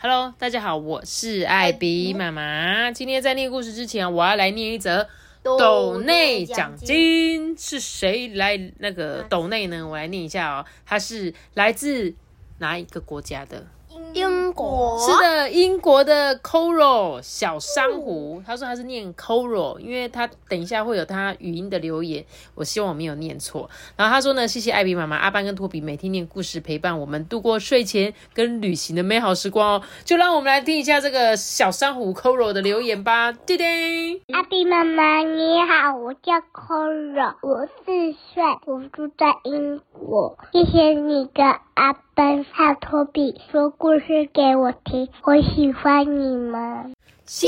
我是 B，Hello，大家好，我是艾比妈妈。今天在念故事之前，我要来念一则斗内奖金。是谁来那个斗内呢？我来念一下哦，它是来自哪一个国家的？英国是的，英国的 Coral 小珊瑚，他说他是念 Coral，因为他等一下会有他语音的留言，我希望我没有念错。然后他说呢，谢谢艾比妈妈、阿班跟托比每天念故事，陪伴我们度过睡前跟旅行的美好时光哦。就让我们来听一下这个小珊瑚 Coral 的留言吧，叮叮。阿比妈妈你好，我叫 Cora，我四岁，我住在英国。谢谢你跟阿奔萨托比说故事给我听，我喜欢你们。谢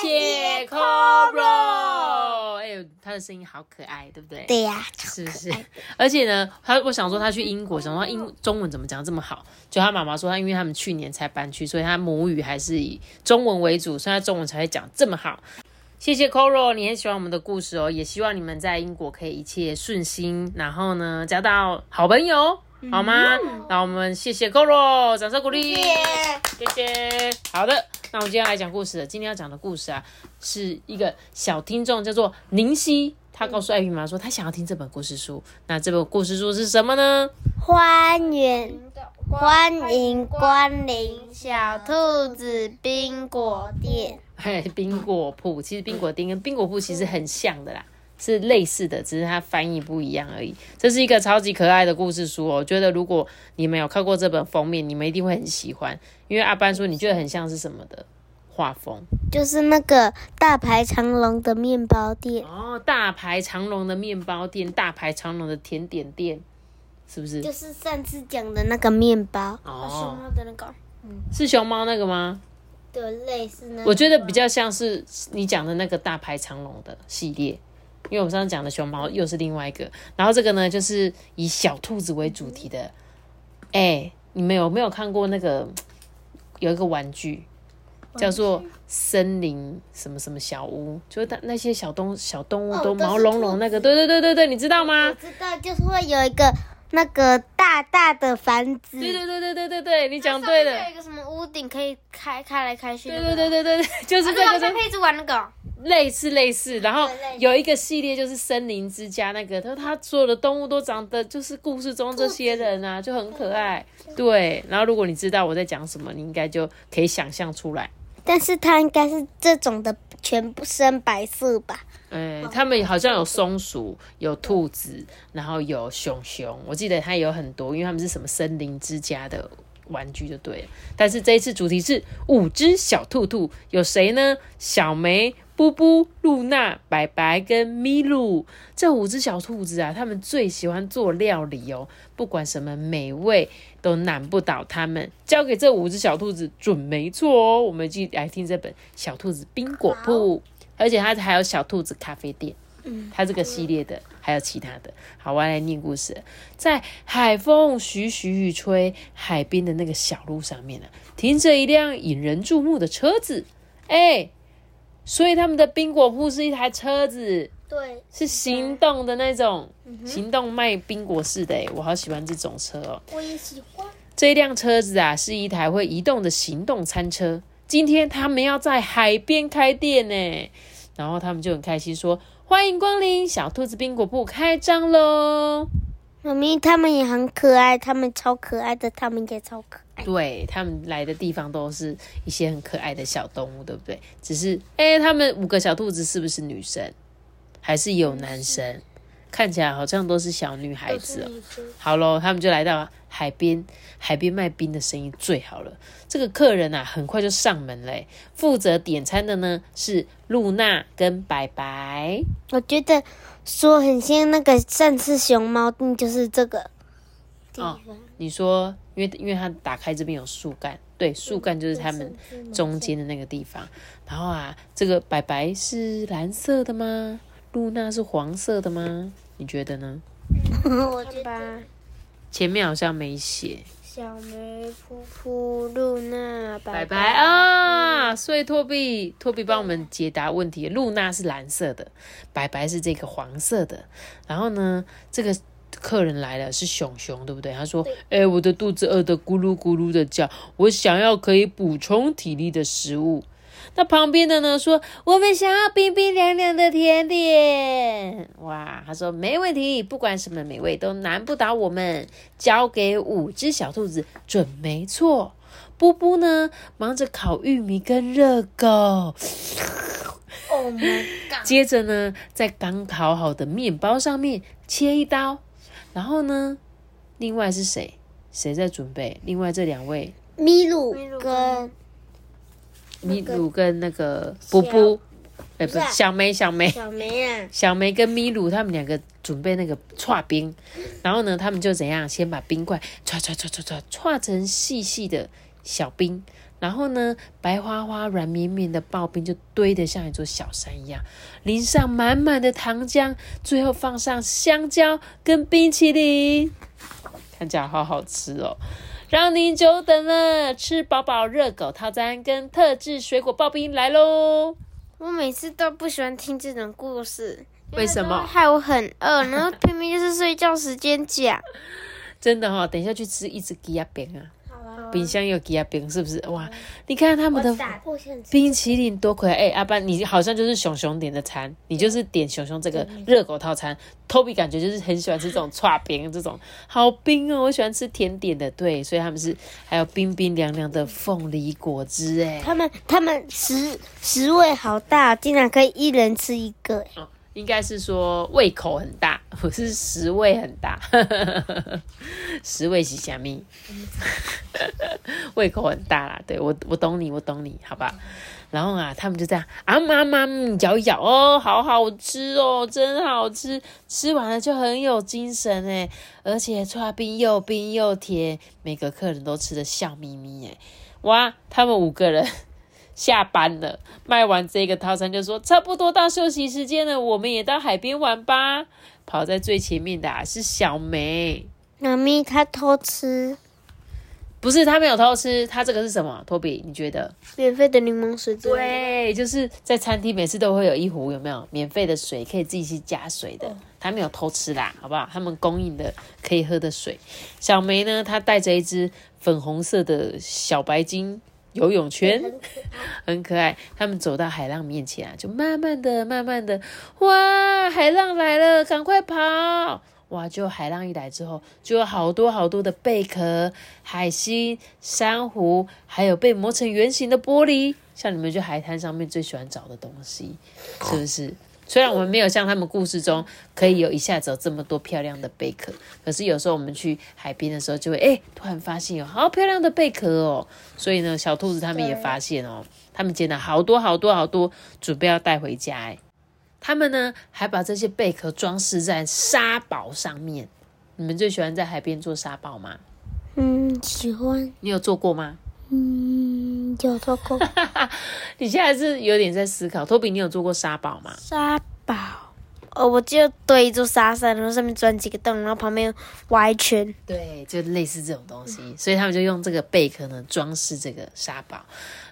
谢 Coral，哎呦，他的声音好可爱，对不对？对呀、是不是？而且呢，他我想说他去英国，想说他英中文怎么讲这么好？就他妈妈说他因为他们去年才搬去，所以他母语还是以中文为主，所以他中文才会讲这么好。谢谢 Coro，你很喜欢我们的故事哦，也希望你们在英国可以一切顺心，然后呢交到好朋友，好吗？那我们谢谢 Coro，掌声鼓励，谢谢。好的，那我们今天来讲故事了。今天要讲的故事啊，是一个小听众叫做宁熙，他告诉艾比妈妈说他想要听这本故事书。那这本故事书是什么呢？欢迎欢迎光临小兔子冰果店。嘿，冰果铺，其实冰果店跟冰果铺其实很像的啦，是类似的，只是它翻译不一样而已。这是一个超级可爱的故事书哦，我觉得如果你们有看过这本封面，你们一定会很喜欢，因为阿班说你觉得很像是什么的画风就是那个大排长龙的面包店，哦，大排长龙的面包店，大排长龙的甜点店，是不是？就是上次讲的那个面包，哦，的那个，嗯是熊猫那个吗？对，类似那我觉得比较像是你讲的那个大排长龙的系列，因为我们上次讲的熊猫又是另外一个，然后这个呢就是以小兔子为主题的。哎、你们有没有看过那个有一个玩具叫做森林什么什么小屋？就是它那些小动小动物都毛茸茸那个，对对对对对，你知道吗我？知道，就是会有一个那个大大的房子，对对对对对对对，你讲对了上面。有一个什么屋顶可以开开来开去，对对对对对对，就是这个，就跟佩子玩那个，类似类似，然后有一个系列就是森林之家那个，他他所有的动物都长得就是故事中这些人啊，就很可爱。对，然后如果你知道我在讲什么，你应该就可以想象出来。但是它应该是这种的全部深白色吧？嗯，他们好像有松鼠、有兔子，然后有熊熊，我记得它有很多，因为他们是什么森林之家的玩具就对了。但是这一次主题是五只小兔兔，有谁呢？小梅、布布、露娜、白白跟咪露这五只小兔子啊，他们最喜欢做料理哦，不管什么美味都难不倒他们。交给这五只小兔子准没错哦。我们一起来听这本《小兔子冰果铺》。而且它还有小兔子咖啡店，嗯，它这个系列的还有其他的。好，我要来念故事。在海风徐徐雨吹，海边的那个小路上面呢、啊，停着一辆引人注目的车子。哎，所以他们的冰果铺是一台车子，对，是行动的那种，行动卖冰果式的。哎，我好喜欢这种车哦。我也喜欢。这辆车子啊，是一台会移动的行动餐车。今天他们要在海边开店呢，然后他们就很开心说：“欢迎光临小兔子冰果铺，开张喽妈咪他们也很可爱，他们超可爱的，他们也超可！”爱。对他们来的地方都是一些很可爱的小动物，对不对？只是，哎，他们五个小兔子是不是女生，还是有男生？看起来好像都是小女孩子哦。好喽，他们就来到海边，海边卖冰的生意最好了。这个客人啊，很快就上门嘞。负责点餐的呢是露娜跟白白。我觉得说很像那个上次熊猫店，就是这个地哦方。你说，因为因为它打开这边有树干，对，树干就是他们中间的那个地方。然后啊，这个白白是蓝色的吗？露娜是黄色的吗？你觉得呢？我觉吧得，前面好像没写。小梅、噗噗、露娜、白拜拜啊！所以托比，托比帮我们解答问题。露娜是蓝色的，白白是这个黄色的。然后呢，这个客人来了，是熊熊，对不对？他说：“哎、我的肚子饿得咕噜咕噜的叫，我想要可以补充体力的食物。”那旁边的呢说：“我们想要冰冰凉凉的甜点。”哇，他说没问题，不管什么美味都难不倒我们。交给五只小兔子准没错。布布呢，忙着烤玉米跟热狗。，Oh my god！接着呢，在刚烤好的面包上面切一刀，然后呢，另外是谁？谁在准备？另外这两位，米鲁跟米鲁跟那个布布，哎，不不是啊，小梅，小梅，小梅啊，小梅跟咪鲁他们两个准备那个串冰，然后呢，他们就怎样，先把冰块串串串串串串成细细的小冰，然后呢，白花花、软绵绵的刨冰就堆得像一座小山一样，淋上满满的糖浆，最后放上香蕉跟冰淇淋，看起来好好吃哦。让您久等了，吃饱饱热狗套餐跟特制水果刨冰来喽！我每次都不喜欢听这种故事，为什么害我很饿，然后偏偏就是睡觉时间讲。真的哈、哦，等一下去吃一只鸡鸭饼啊！冰箱有鸡鸭饼，是不是？哇，你看他们的。冰淇淋多可爱！哎、阿班，你好像就是熊熊点的餐，你就是点熊熊这个热狗套餐。Toby 感觉就是很喜欢吃这种串冰，这种好冰哦，我喜欢吃甜点的，对，所以他们是还有冰冰凉凉的凤梨果汁，哎，他们他们食食味好大，竟然可以一人吃一个。哎应该是说胃口很大，不是食味很大，食味是虾米？胃口很大啦，对我我懂你，我懂你，好吧？然后啊，他们就这样啊妈妈咬一咬哦，好好吃哦，真好吃，吃完了就很有精神哎，而且串冰又冰又甜，每个客人都吃的笑眯眯哎，哇，他们五个人。下班了，卖完这个套餐就说差不多到休息时间了，我们也到海边玩吧。跑在最前面的、啊、是小梅，妈咪她偷吃不是她没有偷吃，她这个是什么？托比，你觉得？免费的柠檬水对，就是在餐厅每次都会有一壶有没有免费的水，可以自己去加水的。她没有偷吃啦，好不好？他们供应的可以喝的水。小梅呢，她带着一只粉红色的小白鲸。游泳圈 很可爱，他们走到海浪面前啊，就慢慢的、慢慢的，哇，海浪来了，赶快跑！哇，就海浪一来之后，就有好多好多的贝壳、海星、珊瑚，还有被磨成圆形的玻璃，像你们去海滩上面最喜欢找的东西，是不是？虽然我们没有像他们故事中可以有一下子有这么多漂亮的贝壳，可是有时候我们去海边的时候就会哎、突然发现有好漂亮的贝壳哦。所以呢，小兔子他们也发现哦，他们捡了好多好多好多，准备要带回家哎。他们呢还把这些贝壳装饰在沙堡上面。你们最喜欢在海边做沙堡吗？嗯，喜欢，你有做过吗？嗯，有做过 你现在是有点在思考。托比，你有做过沙堡吗？沙堡。哦，我就堆一座沙山，然后上面钻几个洞，然后旁边挖一圈。对，就类似这种东西，所以他们就用这个贝壳呢装饰这个沙堡，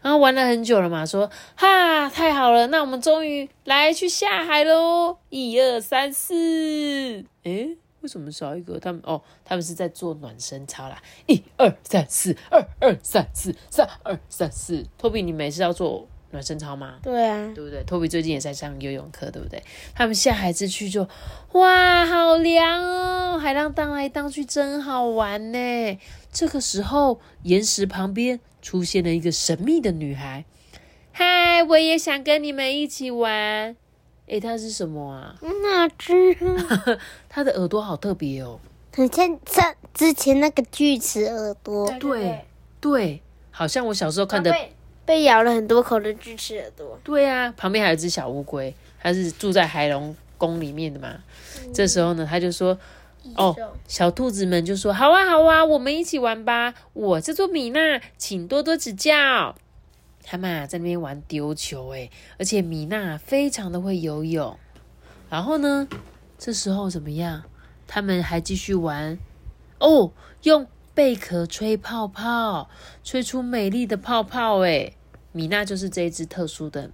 然后玩了很久了嘛，说哈太好了，那我们终于来去下海喽！一二三四，诶，为什么少一个？他们哦，他们是在做暖身操啦，一二三四，二二三四，三二三四。托比，你每次要做暖身操吗？对啊，对不对？托比最近也在上游泳课，对不对？他们下海子去就，哇，好凉哦！海浪荡来荡去，真好玩呢。这个时候，岩石旁边出现了一个神秘的女孩。嗨，我也想跟你们一起玩。诶，它是什么啊？那只 它的耳朵好特别哦。很像上之前那个锯齿耳朵，对对，好像我小时候看的。被被咬了很多口的锯齿耳朵。对啊，旁边还有一只小乌龟，它是住在海龙宫里面的嘛。这时候呢，他就说：“哦，小兔子们就说：“好啊，好啊，我们一起玩吧。我叫做米娜，请多多指教。”他们啊在那边玩丢球，诶，而且米娜非常的会游泳。然后呢，这时候怎么样？他们还继续玩哦，用贝壳吹泡泡，吹出美丽的泡泡。诶，米娜就是这一只特殊的。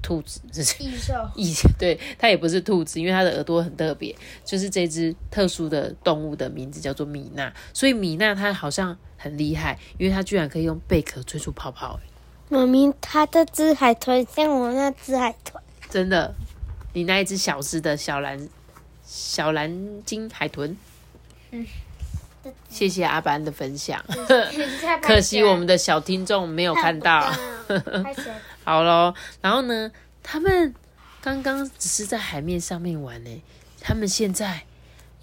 兔子，这是异兽。异对，它也不是兔子，因为它的耳朵很特别。就是这只特殊的动物的名字叫做米娜，所以米娜它好像很厉害，因为它居然可以用贝壳吹出泡泡。妈咪，它这只海豚像我那只海豚，真的，你那一只小只的小蓝小蓝鲸海豚。嗯，谢谢阿班的分享。可惜我们的小听众没有看到。好咯，然后呢？他们刚刚只是在海面上面玩呢，他们现在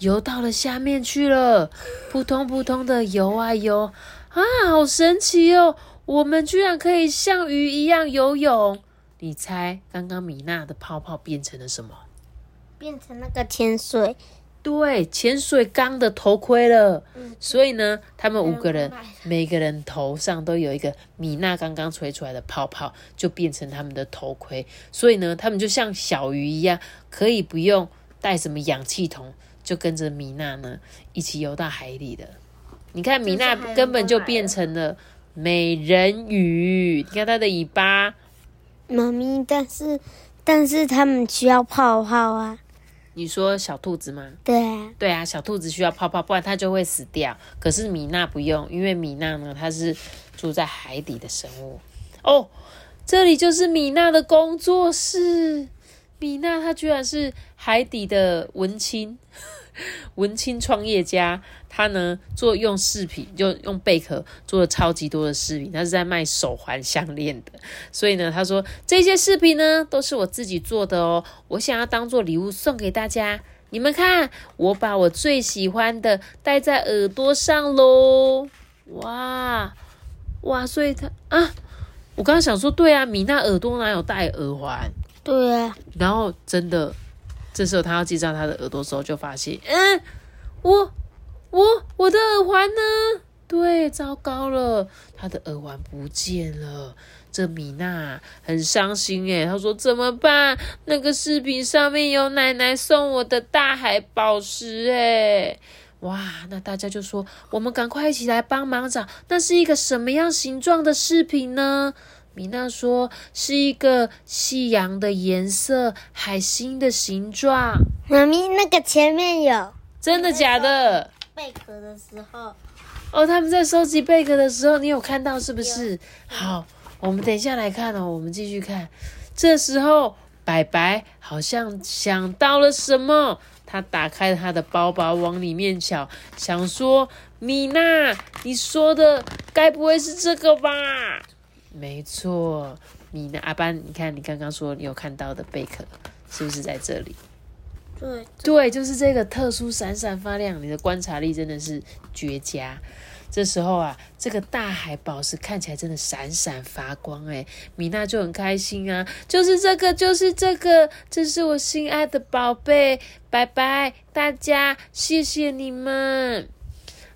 游到了下面去了，扑通扑通的游啊游啊，好神奇哦！我们居然可以像鱼一样游泳。你猜，刚刚米娜的泡泡变成了什么？变成那个潜水。对，潜水缸的头盔了。所以呢，他们五个人每个人头上都有一个米娜刚刚吹出来的泡泡，就变成他们的头盔。所以呢，他们就像小鱼一样，可以不用带什么氧气筒，就跟着米娜呢一起游到海里的。你看，米娜根本就变成了美人鱼。你看它的尾巴，妈咪，但是但是它们需要泡泡啊。你说小兔子吗？对啊，对啊，小兔子需要泡泡，不然它就会死掉。可是米娜不用，因为米娜呢，它是住在海底的生物。哦，这里就是米娜的工作室。米娜她居然是海底的文青。文青创业家，他呢做用饰品，就用贝壳做了超级多的饰品。他是在卖手环、项链的，所以呢，他说这些饰品呢都是我自己做的哦，我想要当做礼物送给大家。你们看，我把我最喜欢的戴在耳朵上喽！哇哇，所以他啊，我刚刚想说，对啊，米娜耳朵哪有戴耳环？对啊，然后真的。这时候他要记上他的耳朵的时候，就发现，嗯，我我我的耳环呢？对，糟糕了，他的耳环不见了。这米娜很伤心诶，她说怎么办？那个视频上面有奶奶送我的大海宝石诶。哇，那大家就说，我们赶快一起来帮忙找，那是一个什么样形状的饰品呢？米娜说：“是一个夕阳的颜色，海星的形状。”妈咪，那个前面有真的假的？贝壳的时候，哦，他们在收集贝壳的时候，你有看到是不是？好，我们等一下来看哦。我们继续看。这时候，白白好像想到了什么，他打开他的包包，往里面瞧，想说：“米娜，你说的该不会是这个吧？”没错，米娜，阿班？你看，你刚刚说你有看到的贝壳，是不是在这里？对，对，就是这个特殊闪闪发亮。你的观察力真的是绝佳。这时候啊，这个大海宝石看起来真的闪闪发光，哎，米娜就很开心啊，就是这个，就是这个，这是我心爱的宝贝，拜拜，大家，谢谢你们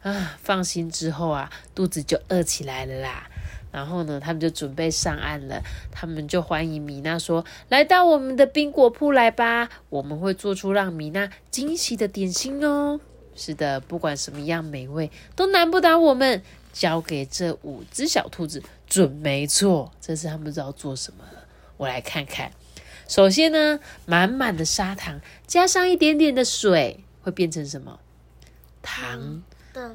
啊！放心之后啊，肚子就饿起来了啦。然后呢，他们就准备上岸了。他们就欢迎米娜说：“来到我们的冰果铺来吧，我们会做出让米娜惊喜的点心哦。”是的，不管什么样美味，都难不倒我们。交给这五只小兔子，准没错。这次他们不知道做什么了，我来看看。首先呢，满满的砂糖加上一点点的水，会变成什么？糖？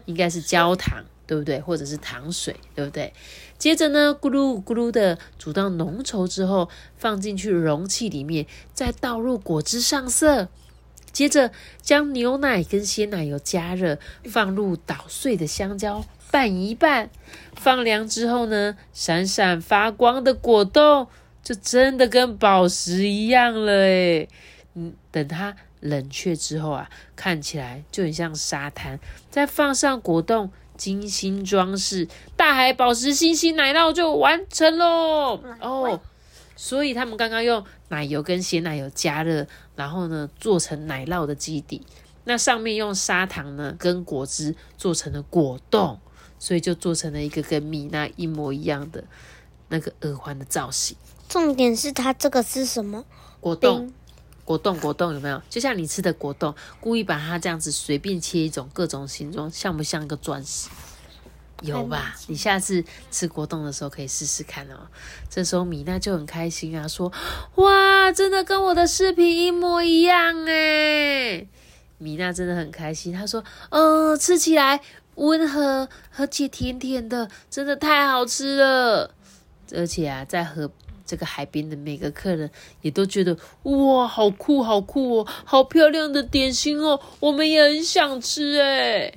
应该是焦糖。对不对？或者是糖水，对不对？接着呢，咕噜咕噜的煮到浓稠之后，放进去容器里面，再倒入果汁上色。接着将牛奶跟鲜奶油加热，放入捣碎的香蕉，拌一拌。放凉之后呢，闪闪发光的果冻就真的跟宝石一样了诶嗯，等它冷却之后啊，看起来就很像沙滩。再放上果冻。精心装饰，大海宝石星星奶酪就完成喽！哦，所以他们刚刚用奶油跟鲜奶油加热，然后呢做成奶酪的基底，那上面用砂糖呢跟果汁做成了果冻，所以就做成了一个跟米娜一模一样的那个耳环的造型。重点是它这个是什么？果冻，果冻，果冻有没有？就像你吃的果冻，故意把它这样子随便切一种各种形状，像不像一个钻石？有吧？你下次吃果冻的时候可以试试看哦。这时候米娜就很开心啊，说：“哇，真的跟我的视频一模一样哎！”米娜真的很开心，她说：“嗯，吃起来温和而且甜甜的，真的太好吃了。而且啊，在河这个海边的每个客人也都觉得哇，好酷，好酷哦，好漂亮的点心哦，我们也很想吃哎。”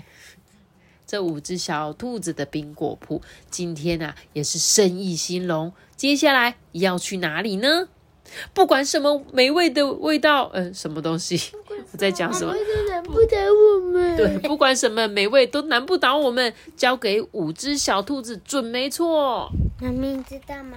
这五只小兔子的冰果铺今天啊也是生意兴隆。接下来要去哪里呢？不管什么美味的味道，呃，什么东西？我在讲什么？难不倒我们。对，不管什么美味都难不倒我们。交给五只小兔子准没错。妈咪知道吗？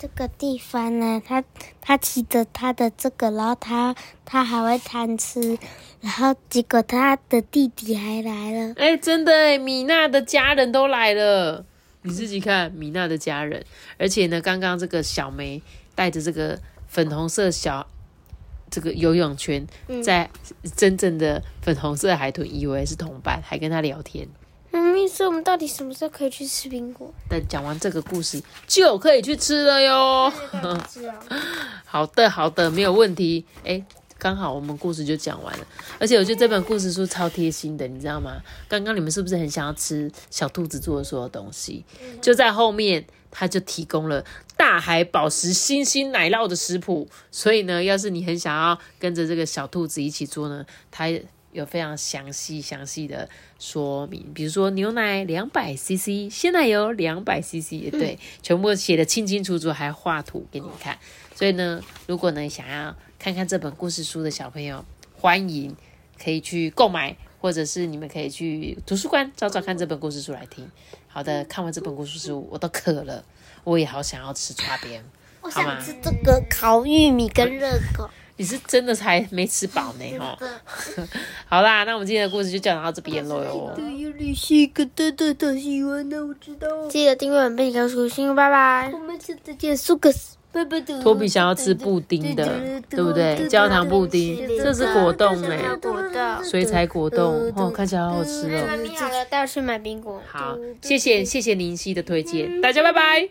这个地方呢，他他骑着他的这个，然后他他还会贪吃，然后结果他的弟弟还来了。哎，真的哎，米娜的家人都来了。你自己看，米娜的家人，而且呢，刚刚这个小梅带着这个粉红色小这个游泳圈，在真正的粉红色海豚以为是同伴，还跟他聊天。妈咪说：“我们到底什么时候可以去吃苹果？”等讲完这个故事，就可以去吃了哟。好的，好的，没有问题。哎，刚好我们故事就讲完了。而且我觉得这本故事书超贴心的，你知道吗？刚刚你们是不是很想要吃小兔子做的所有东西？就在后面，他就提供了大海宝石星星奶酪的食谱。所以呢，要是你很想要跟着这个小兔子一起做呢，它。有非常详细详细的说明，比如说牛奶两百 CC，鲜奶油两百 CC，对，全部写的清清楚楚，还画图给你看。所以呢，如果呢想要看看这本故事书的小朋友，欢迎可以去购买，或者是你们可以去图书馆找找看这本故事书来听。好的，看完这本故事书，我都渴了，我也好想要吃叉边，我想吃这个烤玉米跟热狗。你是真的才没吃饱呢，哈。好啦，那我们今天的故事就讲到这边喽哟。记得订阅我们贝壳叔叔，拜拜。我们下次见，苏克斯。托比想要吃布丁的，对不对？焦糖布丁，这是果冻哎，果冻，水彩果冻，哦，看起来好好吃哦。好了，带我去买冰果。好，谢谢谢谢林夕的推荐，大家拜拜。